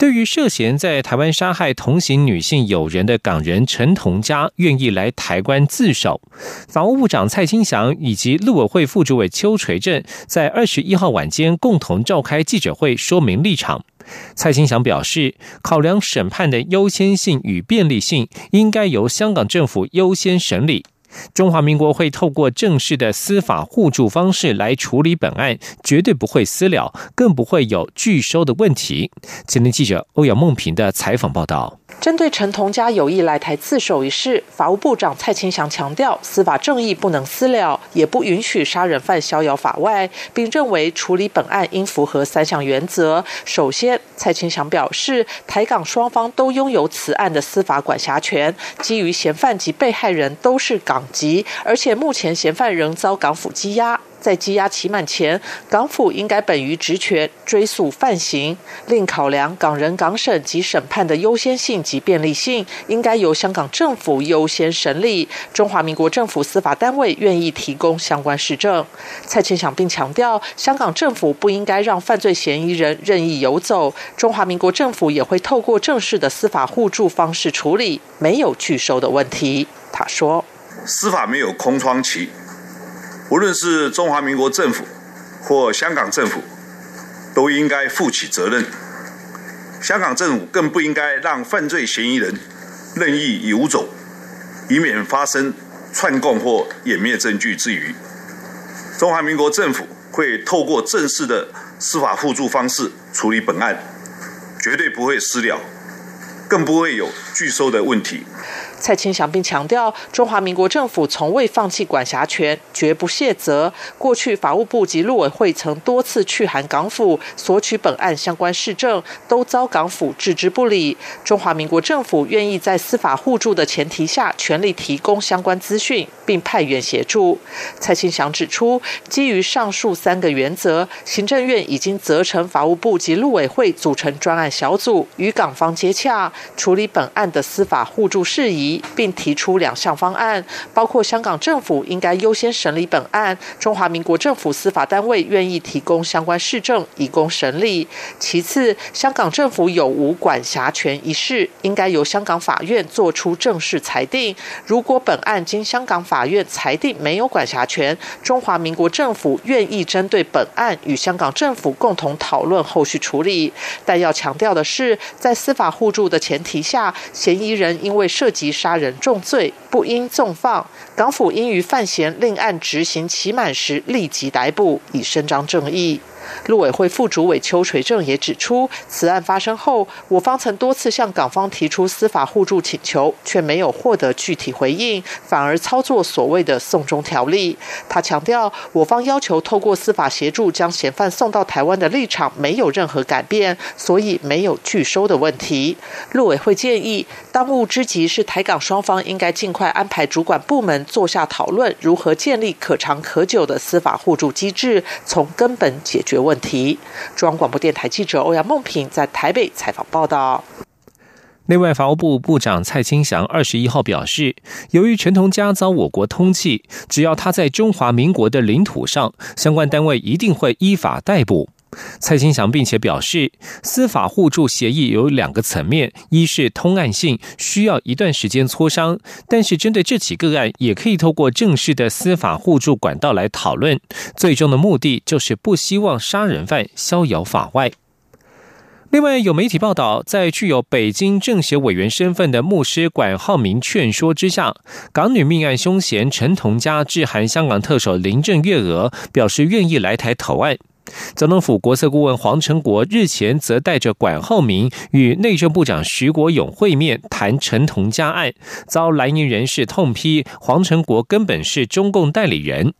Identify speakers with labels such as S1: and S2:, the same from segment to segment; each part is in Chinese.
S1: 对于涉嫌在台湾杀害同行女性友人的港人陈同佳，愿意来台湾自首，法务部长蔡清祥以及陆委会副主委邱垂正在二十一号晚间共同召开记者会，说明立场。蔡清祥表示，考量审判的优先性与便利性，应该由香港政府优先审理。中华民国会透过正式的司法互助方式来处理本案，绝对不会私了，更不会有拒收的问题。今天记者欧阳梦平的采访报道。
S2: 针对陈同佳有意来台自首一事，法务部长蔡清祥强调，司法正义不能私了，也不允许杀人犯逍遥法外，并认为处理本案应符合三项原则。首先，蔡清祥表示，台港双方都拥有此案的司法管辖权，基于嫌犯及被害人都是港籍，而且目前嫌犯仍遭港府羁押。在羁押期满前，港府应该本于职权追诉犯行，另考量港人港审及审判的优先性及便利性，应该由香港政府优先审理。中华民国政府司法单位愿意提供相关实证。蔡清祥并强调，香港政府不应该让犯罪嫌疑人任意游走，中华民国政府也会透过正式的司法互助方式处理，没有拒收的问题。他说：“
S3: 司法没有空窗期。”无论是中华民国政府或香港政府，都应该负起责任。香港政府更不应该让犯罪嫌疑人任意游走，以免发生串供或湮灭证据之余。中华民国政府会透过正式的司法互助方式处理本案，绝对不会私了，更不会有拒收的问题。
S2: 蔡清祥并强调，中华民国政府从未放弃管辖权，绝不卸责。过去法务部及陆委会曾多次去函港府索取本案相关事证，都遭港府置之不理。中华民国政府愿意在司法互助的前提下，全力提供相关资讯，并派员协助。蔡清祥指出，基于上述三个原则，行政院已经责成法务部及陆委会组成专案小组，与港方接洽，处理本案的司法互助事宜。并提出两项方案，包括香港政府应该优先审理本案，中华民国政府司法单位愿意提供相关市政以供审理。其次，香港政府有无管辖权一事，应该由香港法院作出正式裁定。如果本案经香港法院裁定没有管辖权，中华民国政府愿意针对本案与香港政府共同讨论后续处理。但要强调的是，在司法互助的前提下，嫌疑人因为涉及。杀人重罪不应纵放，港府应于范闲另案执行期满时立即逮捕，以伸张正义。陆委会副主委邱垂正也指出，此案发生后，我方曾多次向港方提出司法互助请求，却没有获得具体回应，反而操作所谓的“送中条例”。他强调，我方要求透过司法协助将嫌犯送到台湾的立场没有任何改变，所以没有拒收的问题。陆委会建议，当务之急是台港双方应该尽快安排主管部门坐下讨论，如何建立可长可久的司法互助机制，从根本解决。问题。中央广播电台记者欧阳梦平在台北采访报道。
S1: 内外法务部部长蔡清祥二十一号表示，由于陈同佳遭我国通缉，只要他在中华民国的领土上，相关单位一定会依法逮捕。蔡清祥并且表示，司法互助协议有两个层面：一是通案性，需要一段时间磋商；但是针对这起个案，也可以透过正式的司法互助管道来讨论。最终的目的就是不希望杀人犯逍遥法外。另外，有媒体报道，在具有北京政协委员身份的牧师管浩明劝说之下，港女命案凶嫌陈同佳致函香港特首林郑月娥，表示愿意来台投案。总统府国策顾问黄成国日前则带着管浩明与内政部长徐国勇会面，谈陈同佳案，遭蓝营人士痛批黄成国根本是中共代理人。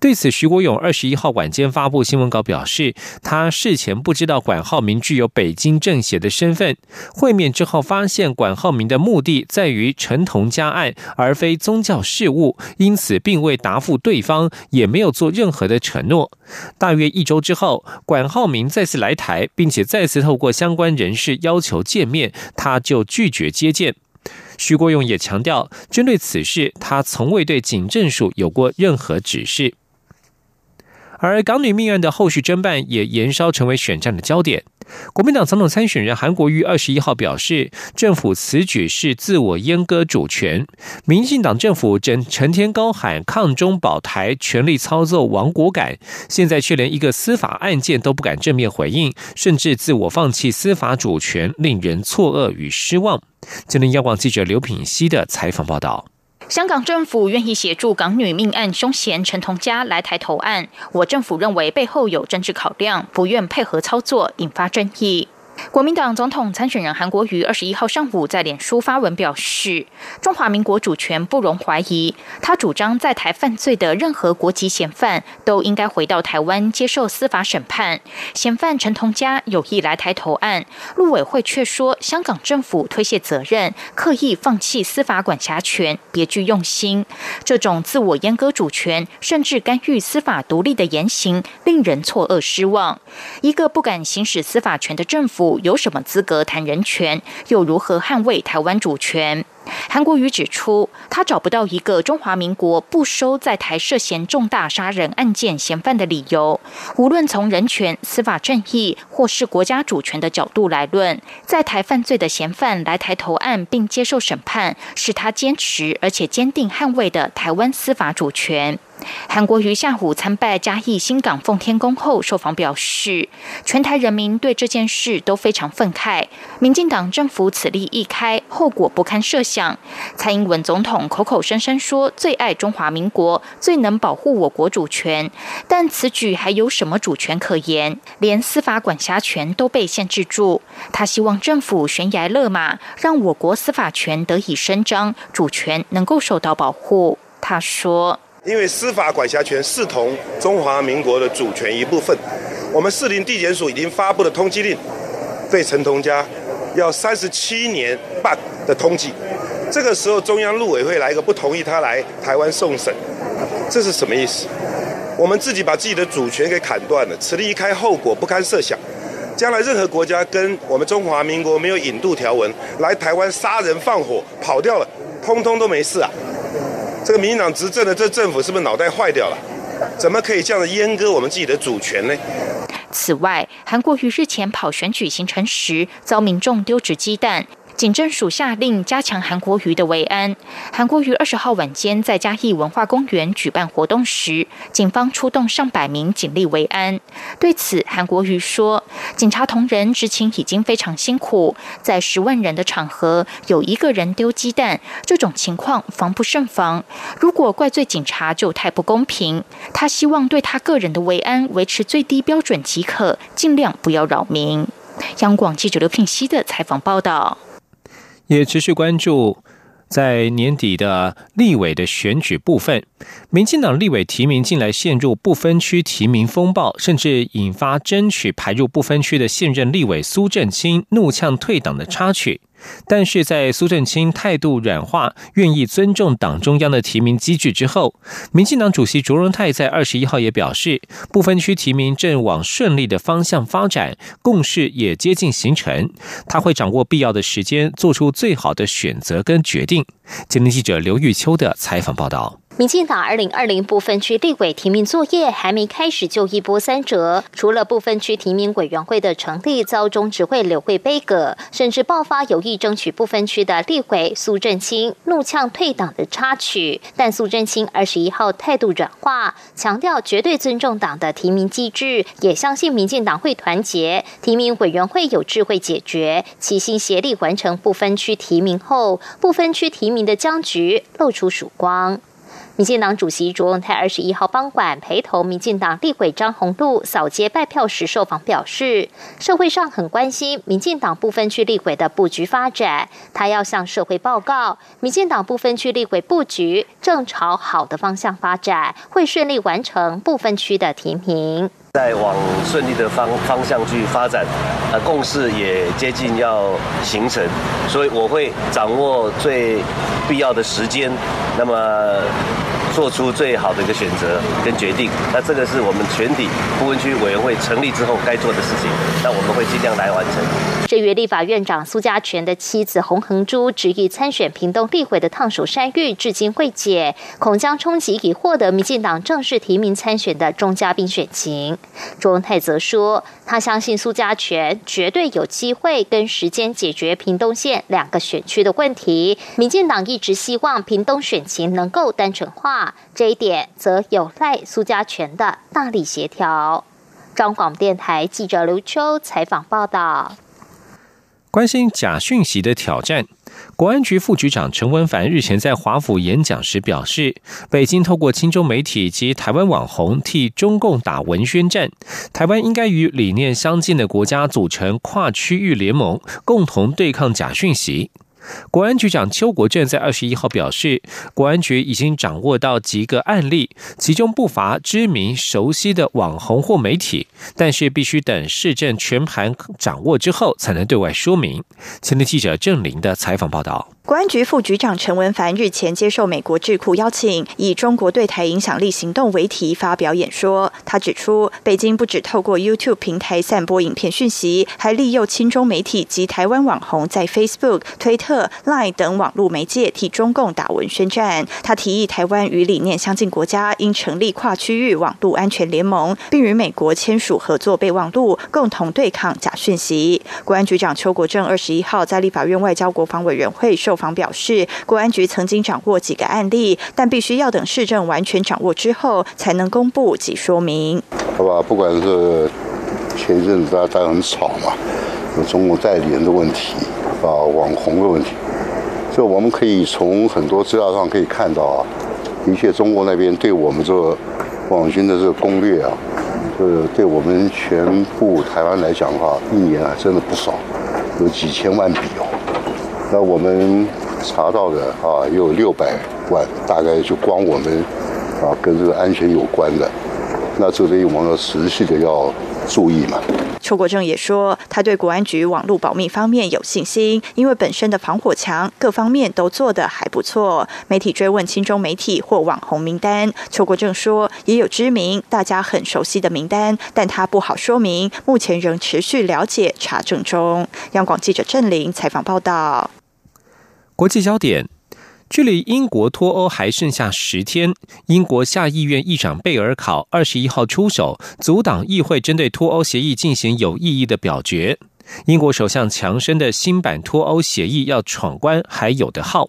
S1: 对此，徐国勇二十一号晚间发布新闻稿表示，他事前不知道管浩明具有北京政协的身份，会面之后发现管浩明的目的在于陈同佳案，而非宗教事务，因此并未答复对方，也没有做任何的承诺。大约一周之，后管浩明再次来台，并且再次透过相关人士要求见面，他就拒绝接见。徐国勇也强调，针对此事，他从未对警政署有过任何指示。而港女命案的后续侦办也延烧成为选战的焦点。国民党总统参选人韩国瑜二十一号表示，政府此举是自我阉割主权。民进党政府整成天高喊抗中保台，全力操作亡国感，现在却连一个司法案件都不敢正面回应，甚至自我放弃司法主权，令人错愕与失望。今天央广记者刘品熙的采访报道。
S4: 香港政府愿意协助港女命案凶嫌陈同佳来台投案，我政府认为背后有政治考量，不愿配合操作，引发争议。国民党总统参选人韩国瑜二十一号上午在脸书发文表示，中华民国主权不容怀疑。他主张在台犯罪的任何国籍嫌犯都应该回到台湾接受司法审判。嫌犯陈同佳有意来台投案，陆委会却说香港政府推卸责任，刻意放弃司法管辖权，别具用心。这种自我阉割主权，甚至干预司法独立的言行，令人错愕失望。一个不敢行使司法权的政府。有什么资格谈人权？又如何捍卫台湾主权？韩国瑜指出，他找不到一个中华民国不收在台涉嫌重大杀人案件嫌犯的理由。无论从人权、司法正义，或是国家主权的角度来论，在台犯罪的嫌犯来台投案并接受审判，是他坚持而且坚定捍卫的台湾司法主权。韩国瑜下午参拜嘉义新港奉天宫后，受访表示，全台人民对这件事都非常愤慨。民进党政府此例一开，后果不堪设想。蔡英文总统口口声声说最爱中华民国，最能保护我国主权，但此举还有什么主权可言？连司法管辖权都被限制住。他希望政府悬崖勒马，让我国司法权得以伸张，主权能够受到保护。他说。
S5: 因为司法管辖权视同中华民国的主权一部分，我们士林地检署已经发布了通缉令，对陈同佳要三十七年半的通缉。这个时候，中央陆委会来一个不同意他来台湾送审，这是什么意思？我们自己把自己的主权给砍断了，此离开，后果不堪设想。将来任何国家跟我们中华民国没有引渡条文来台湾杀人放火跑掉了，通通都没事啊。这个民进党执政的这政府是不是脑袋坏掉了？怎么可以这样的阉割我们自己的主权呢？
S4: 此外，韩国于日前跑选举行程时，遭民众丢掷鸡蛋。警政署下令加强韩国瑜的维安。韩国瑜二十号晚间在嘉义文化公园举办活动时，警方出动上百名警力维安。对此，韩国瑜说：“警察同仁执勤已经非常辛苦，在十万人的场合有一个人丢鸡蛋，这种情况防不胜防。如果怪罪警察，就太不公平。他希望对他个人的维安维持最低标准即可，尽量不要扰民。”央广记者刘聘熙的采访报道。
S1: 也持续关注在年底的立委的选举部分，民进党立委提名近来陷入不分区提名风暴，甚至引发争取排入不分区的现任立委苏振清怒呛退党的插曲。但是在苏振清态度软化、愿意尊重党中央的提名机制之后，民进党主席卓荣泰在二十一号也表示，不分区提名正往顺利的方向发展，共识也接近形成，他会掌握必要的时间，做出最好的选择跟决定。今天记者刘玉秋的采访报道。
S6: 民进党二零二零部分区立委提名作业还没开始就一波三折，除了部分区提名委员会的成立遭中执会刘会杯葛，甚至爆发有意争取部分区的立委苏振清怒呛退党的插曲。但苏振清二十一号态度软化，强调绝对尊重党的提名机制，也相信民进党会团结，提名委员会有智慧解决，齐心协力完成部分区提名后，部分区提名的僵局露出曙光。民进党主席卓永泰二十一号傍晚陪同民进党立委张宏禄扫街拜票时受访表示，社会上很关心民进党部分区立委的布局发展，他要向社会报告，民进党部分区立委布局正朝好的方向发展，会顺利完成部分区的提名。
S7: 在往顺利的方方向去发展，呃，共识也接近要形成，所以我会掌握最必要的时间，那么做出最好的一个选择跟决定。那这个是我们全体部分区委员会成立之后该做的事情，那我们会尽量来完成。
S6: 这月立法院长苏家全的妻子洪恒珠执意参选屏东立委的烫手山芋，至今未解，恐将冲击已获得民进党正式提名参选的钟嘉宾选情。卓文泰则说，他相信苏家全绝对有机会跟时间解决屏东县两个选区的问题。民进党一直希望屏东选情能够单纯化，这一点则有赖苏家全的大力协调。中广电台记者刘秋采访报道。
S1: 关心假讯息的挑战，国安局副局长陈文凡日前在华府演讲时表示，北京透过亲中媒体及台湾网红替中共打文宣战，台湾应该与理念相近的国家组成跨区域联盟，共同对抗假讯息。国安局长邱国正在二十一号表示，国安局已经掌握到几个案例，其中不乏知名熟悉的网红或媒体，但是必须等市政全盘掌握之后，才能对外说明。前天记者郑玲的采访报道。
S8: 国安局副局长陈文凡日前接受美国智库邀请，以“中国对台影响力行动”为题发表演说。他指出，北京不只透过 YouTube 平台散播影片讯息，还利用亲中媒体及台湾网红在 Facebook、推特、Line 等网络媒介替中共打文宣战。他提议，台湾与理念相近国家应成立跨区域网络安全联盟，并与美国签署合作备忘录，共同对抗假讯息。国安局长邱国正二十一号在立法院外交国防委员会受受。访表示，国安局曾经掌握几个案例，但必须要等市政完全掌握之后，才能公布及说明。
S9: 好吧，不管是前一阵子大家很吵嘛，有中国代理人的问题啊，网红的问题，这我们可以从很多资料上可以看到啊，的确中国那边对我们这网军的这个攻略啊，呃，对我们全部台湾来讲的话，一年还真的不少，有几千万笔哦。那我们查到的啊，有六百万，大概就光我们啊跟这个安全有关的，那这里我们要持续的要注意嘛。
S8: 邱国正也说，他对国安局网络保密方面有信心，因为本身的防火墙各方面都做得还不错。媒体追问亲中媒体或网红名单，邱国正说也有知名、大家很熟悉的名单，但他不好说明，目前仍持续了解查证中。央广记者郑玲采访报道。
S1: 国际焦点：距离英国脱欧还剩下十天，英国下议院议长贝尔考二十一号出手阻挡议会针对脱欧协议进行有意义的表决。英国首相强生的新版脱欧协议要闯关还有的耗。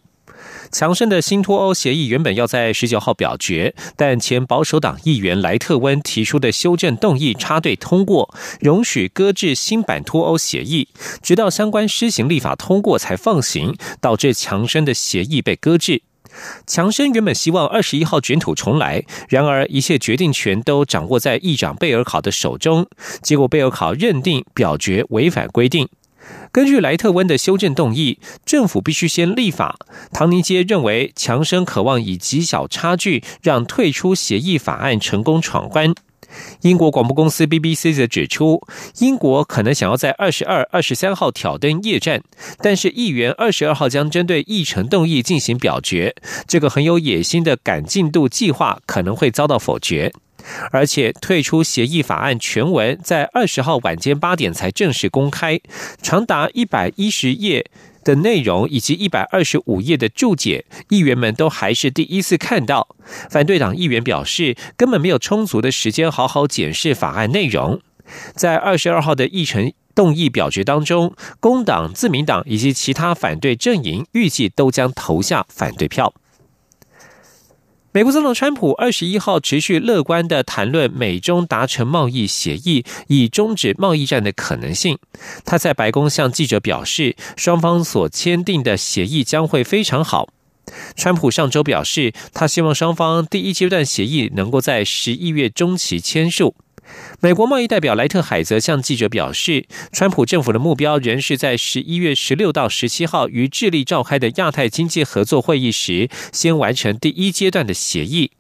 S1: 强生的新脱欧协议原本要在十九号表决，但前保守党议员莱特温提出的修正动议插队通过，容许搁置新版脱欧协议，直到相关施行立法通过才放行，导致强生的协议被搁置。强生原本希望二十一号卷土重来，然而一切决定权都掌握在议长贝尔考的手中，结果贝尔考认定表决违反规定。根据莱特温的修正动议，政府必须先立法。唐尼街认为，强生渴望以极小差距让退出协议法案成功闯关。英国广播公司 BBC 则指出，英国可能想要在二十二、二十三号挑灯夜战，但是议员二十二号将针对议程动议进行表决。这个很有野心的赶进度计划可能会遭到否决。而且退出协议法案全文在二十号晚间八点才正式公开，长达一百一十页的内容以及一百二十五页的注解，议员们都还是第一次看到。反对党议员表示，根本没有充足的时间好好检视法案内容。在二十二号的议程动议表决当中，工党、自民党以及其他反对阵营预计都将投下反对票。美国总统川普二十一号持续乐观的谈论美中达成贸易协议，以终止贸易战的可能性。他在白宫向记者表示，双方所签订的协议将会非常好。川普上周表示，他希望双方第一阶段协议能够在十一月中期签署。美国贸易代表莱特海则向记者表示，川普政府的目标仍是在十一月十六到十七号于智利召开的亚太经济合作会议时，先完成第一阶段的协议。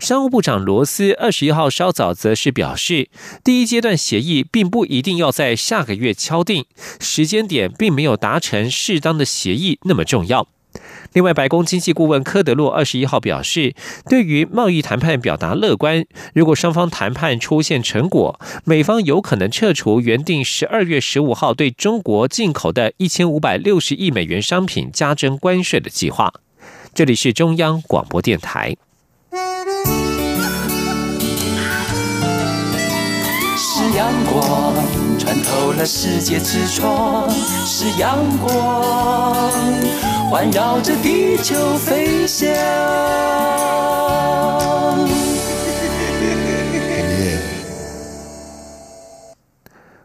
S1: 商务部长罗斯二十一号稍早则是表示，第一阶段协议并不一定要在下个月敲定，时间点并没有达成适当的协议那么重要。另外，白宫经济顾问科德洛二十一号表示，对于贸易谈判表达乐观。如果双方谈判出现成果，美方有可能撤除原定十二月十五号对中国进口的一千五百六十亿美元商品加征关税的计划。这里是中央广播电台。是阳光穿透了世界之窗，是阳光。环绕着地球飞翔。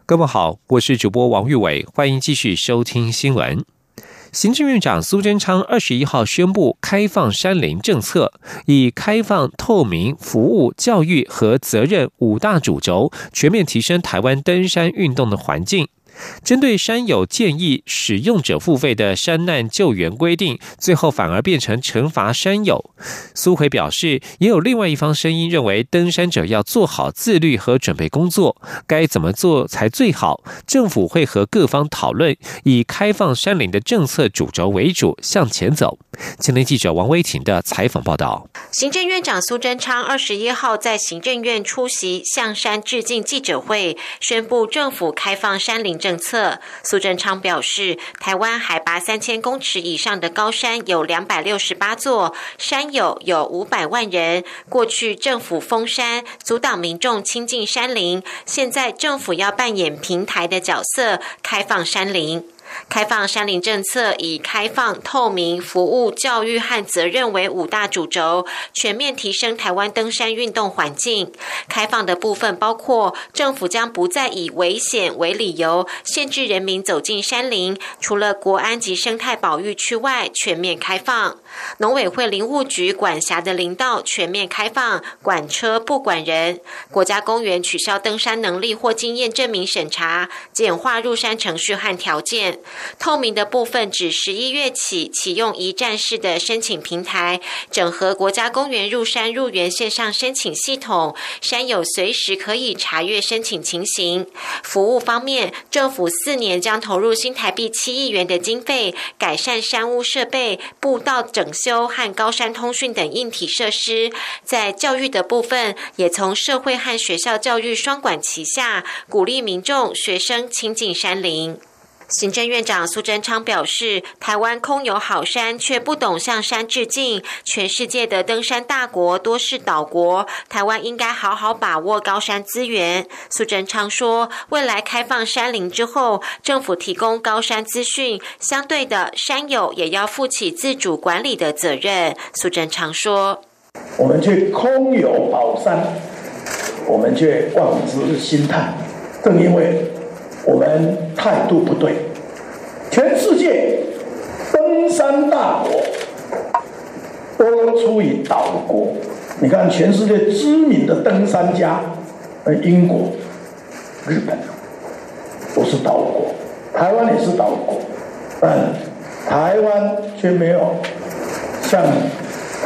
S1: 各位好，我是主播王玉伟，欢迎继续收听新闻。行政院长苏贞昌二十一号宣布开放山林政策，以开放、透明、服务、教育和责任五大主轴，全面提升台湾登山运动的环境。针对山友建议使用者付费的山难救援规定，最后反而变成惩罚山友。苏奎表示，也有另外一方声音认为，登山者要做好自律和准备工作，该怎么做才最好？政府会和各方讨论，以开放山林的政策主轴为主向前走。前天记者王威婷的采访报道。
S10: 行政院长苏贞昌二十一号在行政院出席向山致敬记者会，宣布政府开放山林政策。苏贞昌表示，台湾海拔三千公尺以上的高山有两百六十八座，山友有五百万人。过去政府封山，阻挡民众亲近山林，现在政府要扮演平台的角色，开放山林。开放山林政策以开放、透明、服务、教育和责任为五大主轴，全面提升台湾登山运动环境。开放的部分包括，政府将不再以危险为理由限制人民走进山林，除了国安及生态保育区外，全面开放。农委会林务局管辖的林道全面开放，管车不管人。国家公园取消登山能力或经验证明审查，简化入山程序和条件。透明的部分指十一月起启用一站式的申请平台，整合国家公园入山入园线上申请系统，山友随时可以查阅申请情形。服务方面，政府四年将投入新台币七亿元的经费，改善山屋设备、步道整整修和高山通讯等硬体设施。在教育的部分，也从社会和学校教育双管齐下，鼓励民众学生亲近山林。行政院长苏贞昌表示，台湾空有好山，却不懂向山致敬。全世界的登山大国多是岛国，台湾应该好好把握高山资源。苏贞昌说，未来开放山林之后，政府提供高山资讯，相对的山友也要负起自主管理的责任。苏贞昌说，
S11: 我们却空有宝山，我们却望之心叹。正因为。我们态度不对，全世界登山大国都出于岛国。你看，全世界知名的登山家，呃，英国、日本都是岛国，台湾也是岛国，但台湾却没有像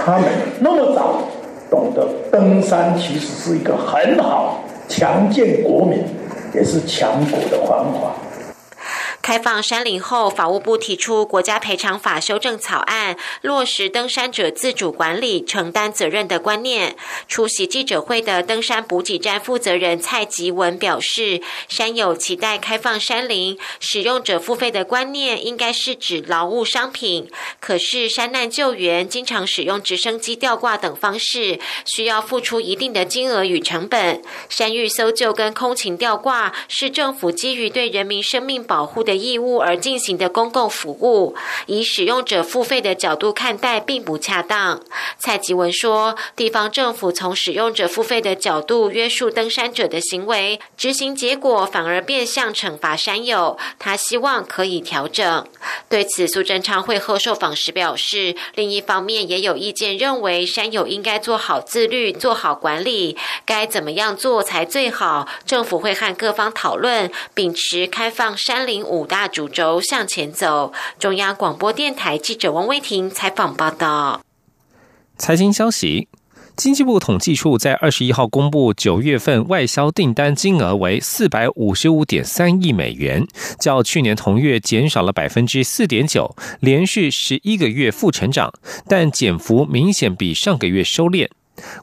S11: 他们那么早懂得登山，其实是一个很好强健国民。也是强国的繁华。
S10: 开放山林后，法务部提出国家赔偿法修正草案，落实登山者自主管理、承担责任的观念。出席记者会的登山补给站负责人蔡吉文表示，山友期待开放山林，使用者付费的观念应该是指劳务商品。可是山难救援经常使用直升机吊挂等方式，需要付出一定的金额与成本。山域搜救跟空勤吊挂是政府基于对人民生命保护的。义务而进行的公共服务，以使用者付费的角度看待，并不恰当。蔡吉文说，地方政府从使用者付费的角度约束登山者的行为，执行结果反而变相惩罚山友。他希望可以调整。对此，苏贞昌会后受访时表示，另一方面也有意见认为，山友应该做好自律，做好管理，该怎么样做才最好？政府会和各方讨论，秉持开放山林五大主轴向前走。中央广播电台记者王威婷采访报道。
S1: 财经消息。经济部统计处在二十一号公布九月份外销订单金额为四百五十五点三亿美元，较去年同月减少了百分之四点九，连续十一个月负成长，但减幅明显比上个月收敛。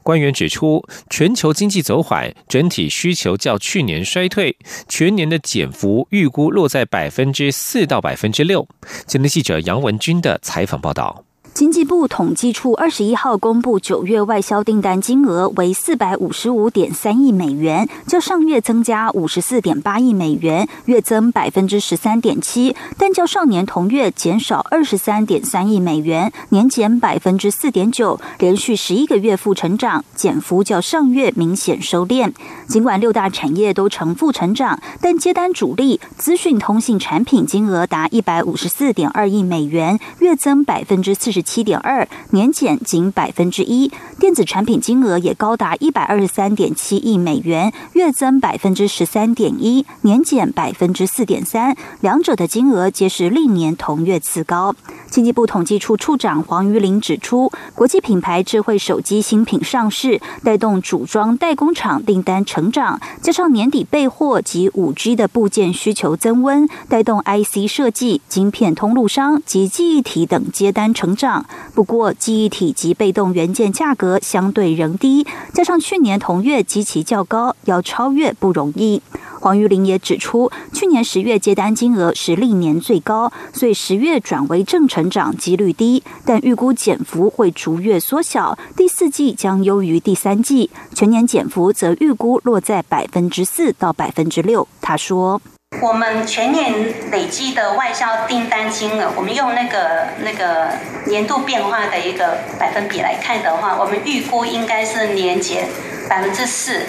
S1: 官员指出，全球经济走缓，整体需求较去年衰退，全年的减幅预估落在百分之四到百分之六。今天记者杨文军的采访报道。
S12: 经济部统计处二十一号公布九月外销订单金额为四百五十五点三亿美元，较上月增加五十四点八亿美元，月增百分之十三点七，但较上年同月减少二十三点三亿美元，年减百分之四点九，连续十一个月负成长，减幅较上月明显收敛。尽管六大产业都呈负成长，但接单主力资讯通信产品金额达一百五十四点二亿美元，月增百分之四十。七点二年减仅百分之一，电子产品金额也高达一百二十三点七亿美元，月增百分之十三点一，年减百分之四点三，两者的金额皆是历年同月次高。经济部统计处处长黄瑜林指出，国际品牌智慧手机新品上市，带动组装代工厂订单成长，加上年底备货及五 G 的部件需求增温，带动 IC 设计、晶片通路商及记忆体等接单成长。不过，记忆体及被动元件价格相对仍低，加上去年同月基期较高，要超越不容易。黄玉玲也指出，去年十月接单金额是历年最高，所以十月转为正成长几率低，但预估减幅会逐月缩小，第四季将优于第三季，全年减幅则预估落在百分之四到百分之六。他说。
S13: 我们全年累计的外销订单金额，我们用那个那个年度变化的一个百分比来看的话，我们预估应该是年减百分之四。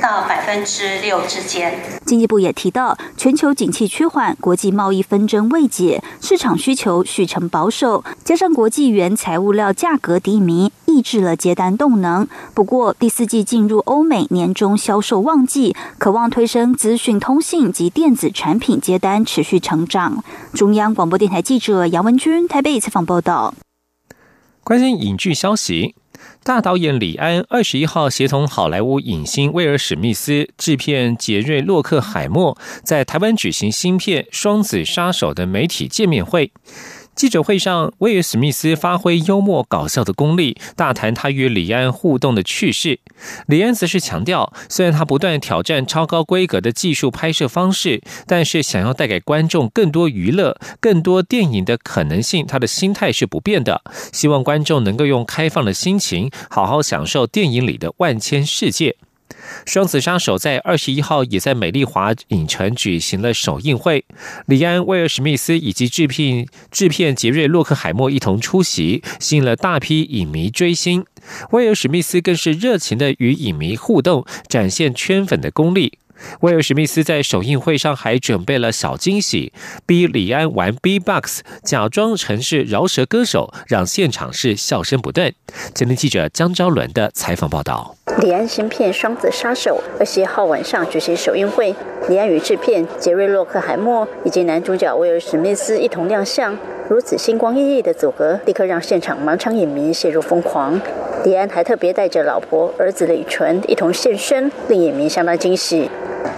S13: 到百分之六之间。
S12: 经济部也提到，全球景气趋缓，国际贸易纷争未解，市场需求续呈保守，加上国际原材物料价格低迷，抑制了接单动能。不过，第四季进入欧美年终销售旺季，渴望推升资讯通信及电子产品接单持续成长。中央广播电台记者杨文君台北采访报道。
S1: 关心影剧消息。大导演李安二十一号协同好莱坞影星威尔史密斯、制片杰瑞洛克海默，在台湾举行新片《双子杀手》的媒体见面会。记者会上，威尔史密斯发挥幽默搞笑的功力，大谈他与李安互动的趣事。李安则是强调，虽然他不断挑战超高规格的技术拍摄方式，但是想要带给观众更多娱乐、更多电影的可能性，他的心态是不变的。希望观众能够用开放的心情，好好享受电影里的万千世界。《双子杀手》在二十一号也在美丽华影城举行了首映会，李安、威尔·史密斯以及制片制片杰瑞·洛克海默一同出席，吸引了大批影迷追星。威尔·史密斯更是热情的与影迷互动，展现圈粉的功力。威尔·史密斯在首映会上还准备了小惊喜，逼李安玩 B-box，假装成是饶舌歌手，让现场是笑声不断。前天记者江昭伦的采访报道：
S14: 李安新片《双子杀手》二十一号晚上举行首映会，李安与制片杰瑞·洛克海默以及男主角威尔·史密斯一同亮相，如此星光熠熠的组合，立刻让现场满场影迷陷入疯狂。李安还特别带着老婆、儿子李纯一同现身，令影迷相当惊喜。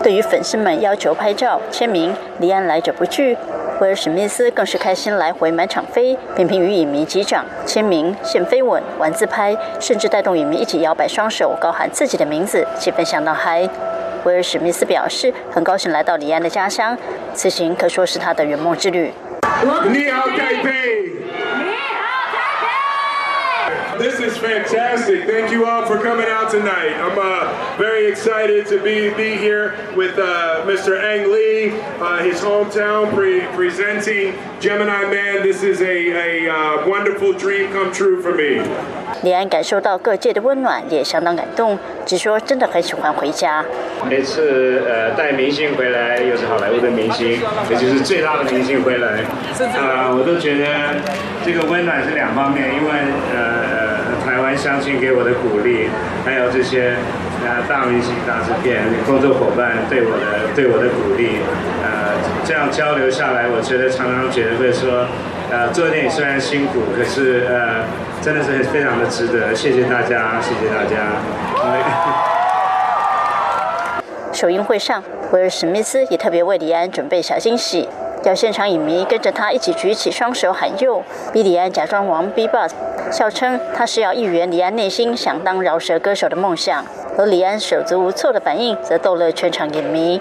S14: 对于粉丝们要求拍照签名，李安来者不拒。威尔史密斯更是开心来回满场飞，频频与影迷击掌、签名、献飞吻、玩自拍，甚至带动影迷一起摇摆双手，高喊自己的名字，气氛相当嗨。威尔史密斯表示很高兴来到李安的家乡，此行可说是他的圆梦之旅。你好，台北。
S15: fantastic. Thank you all for coming out tonight. I'm uh, very excited to be be here with uh, Mr. Ang Lee, uh, his hometown, pre- presenting Gemini Man. This is a, a uh, wonderful dream come true for me.
S14: 李安感受到各界的温暖，也相当感动，只说真的很喜欢回家。
S16: 每次呃带明星回来，又是好莱坞的明星，也就是最大的明星回来，呃，我都觉得这个温暖是两方面，因为呃 台湾乡亲给我的鼓励，还有这些呃大明星、大制片工作伙伴对我的对我的鼓励，呃，这样交流下来，我觉得常常觉得会说，呃，做电影虽然辛苦，可是呃真的是非常的值得，谢谢大家，谢谢大家。
S14: 首映会上，威尔史密斯也特别为李安准备小惊喜，要现场影迷跟着他一起举起双手喊右，逼李安假装玩 B-box，笑称他是要一圆李安内心想当饶舌歌手的梦想。而李安手足无措的反应，则逗乐全场影迷。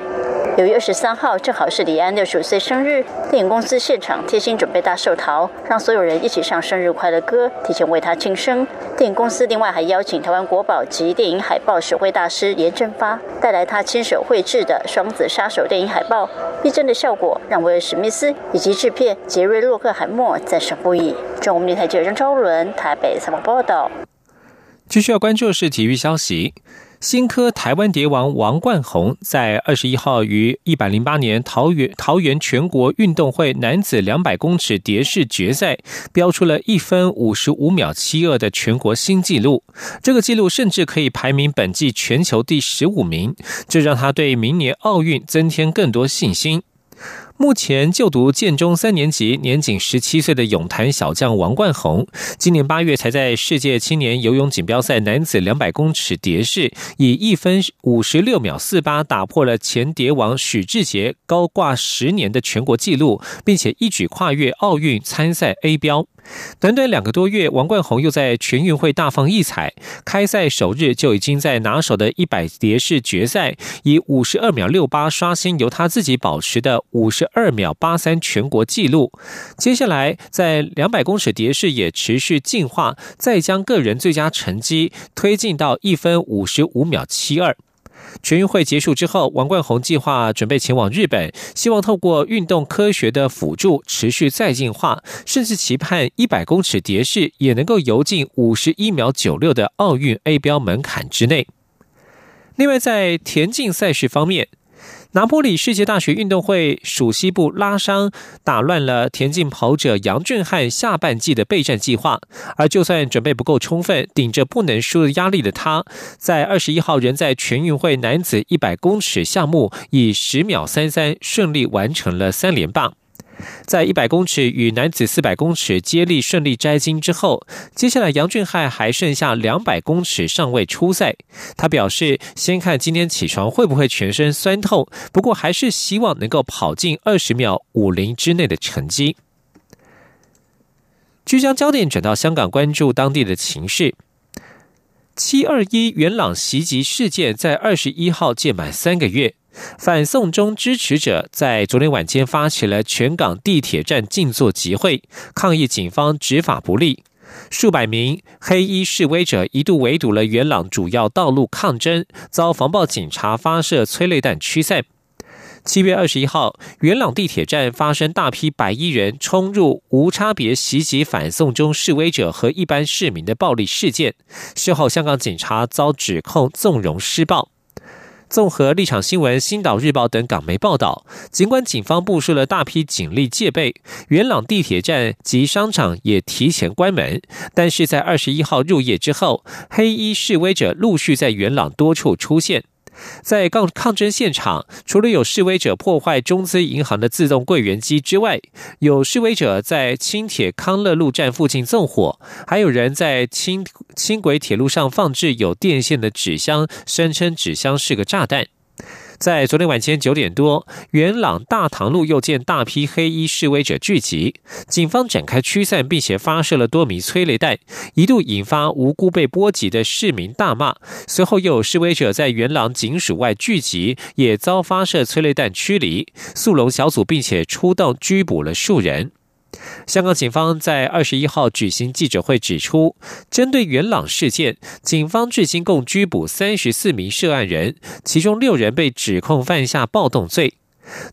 S14: 由于二十三号正好是李安六十五岁生日，电影公司现场贴心准备大寿桃，让所有人一起唱生日快乐歌，提前为他庆生。电影公司另外还邀请台湾国宝级电影海报手绘大师严正发，带来他亲手绘制的《双子杀手》电影海报，逼真的效果让威尔史密斯以及制片杰瑞洛克海默赞赏不已。中国电台记者张昭伦台北采访报道。
S1: 继续要关注的是体育消息。新科台湾蝶王王冠宏在二十一号于一百零八年桃园桃园全国运动会男子两百公尺蝶式决赛，标出了一分五十五秒七二的全国新纪录。这个纪录甚至可以排名本季全球第十五名，这让他对明年奥运增添更多信心。目前就读建中三年级、年仅十七岁的泳坛小将王冠宏，今年八月才在世界青年游泳锦标赛男子两百公尺蝶式，以一分五十六秒四八打破了前蝶王许志杰高挂十年的全国纪录，并且一举跨越奥运参赛 A 标。短短两个多月，王冠宏又在全运会大放异彩。开赛首日就已经在拿手的一百蝶式决赛，以五十二秒六八刷新由他自己保持的五十二秒八三全国纪录。接下来在两百公尺蝶式也持续进化，再将个人最佳成绩推进到一分五十五秒七二。全运会结束之后，王冠宏计划准备前往日本，希望透过运动科学的辅助，持续再进化，甚至期盼一百公尺蝶式也能够游进五十一秒九六的奥运 A 标门槛之内。另外，在田径赛事方面。拿坡里世界大学运动会属西部拉伤，打乱了田径跑者杨俊翰下半季的备战计划。而就算准备不够充分，顶着不能输的压力的他，在二十一号仍在全运会男子一百公尺项目以十秒三三顺利完成了三连霸。在一百公尺与男子四百公尺接力顺利摘金之后，接下来杨俊瀚还剩下两百公尺尚未出赛。他表示，先看今天起床会不会全身酸痛，不过还是希望能够跑进二十秒五零之内的成绩。即将焦点转到香港，关注当地的情势。七二一元朗袭击事件在二十一号届满三个月。反送中支持者在昨天晚间发起了全港地铁站静坐集会，抗议警方执法不力。数百名黑衣示威者一度围堵了元朗主要道路抗争，遭防暴警察发射催泪弹驱散。七月二十一号，元朗地铁站发生大批白衣人冲入，无差别袭击反送中示威者和一般市民的暴力事件。事后，香港警察遭指控纵容施暴。综合立场新闻、星岛日报等港媒报道，尽管警方部署了大批警力戒备，元朗地铁站及商场也提前关门，但是在二十一号入夜之后，黑衣示威者陆续在元朗多处出现。在抗抗争现场，除了有示威者破坏中资银行的自动柜员机之外，有示威者在轻铁康乐路站附近纵火，还有人在轻轻轨铁路上放置有电线的纸箱，声称纸箱是个炸弹。在昨天晚间九点多，元朗大塘路又见大批黑衣示威者聚集，警方展开驱散，并且发射了多枚催泪弹，一度引发无辜被波及的市民大骂。随后又有示威者在元朗警署外聚集，也遭发射催泪弹驱离。速龙小组并且出动拘捕了数人。香港警方在二十一号举行记者会，指出，针对元朗事件，警方至今共拘捕三十四名涉案人，其中六人被指控犯下暴动罪。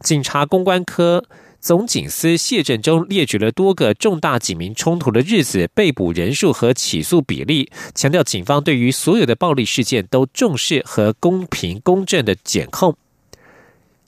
S1: 警察公关科总警司谢振中列举了多个重大警民冲突的日子、被捕人数和起诉比例，强调警方对于所有的暴力事件都重视和公平公正的检控。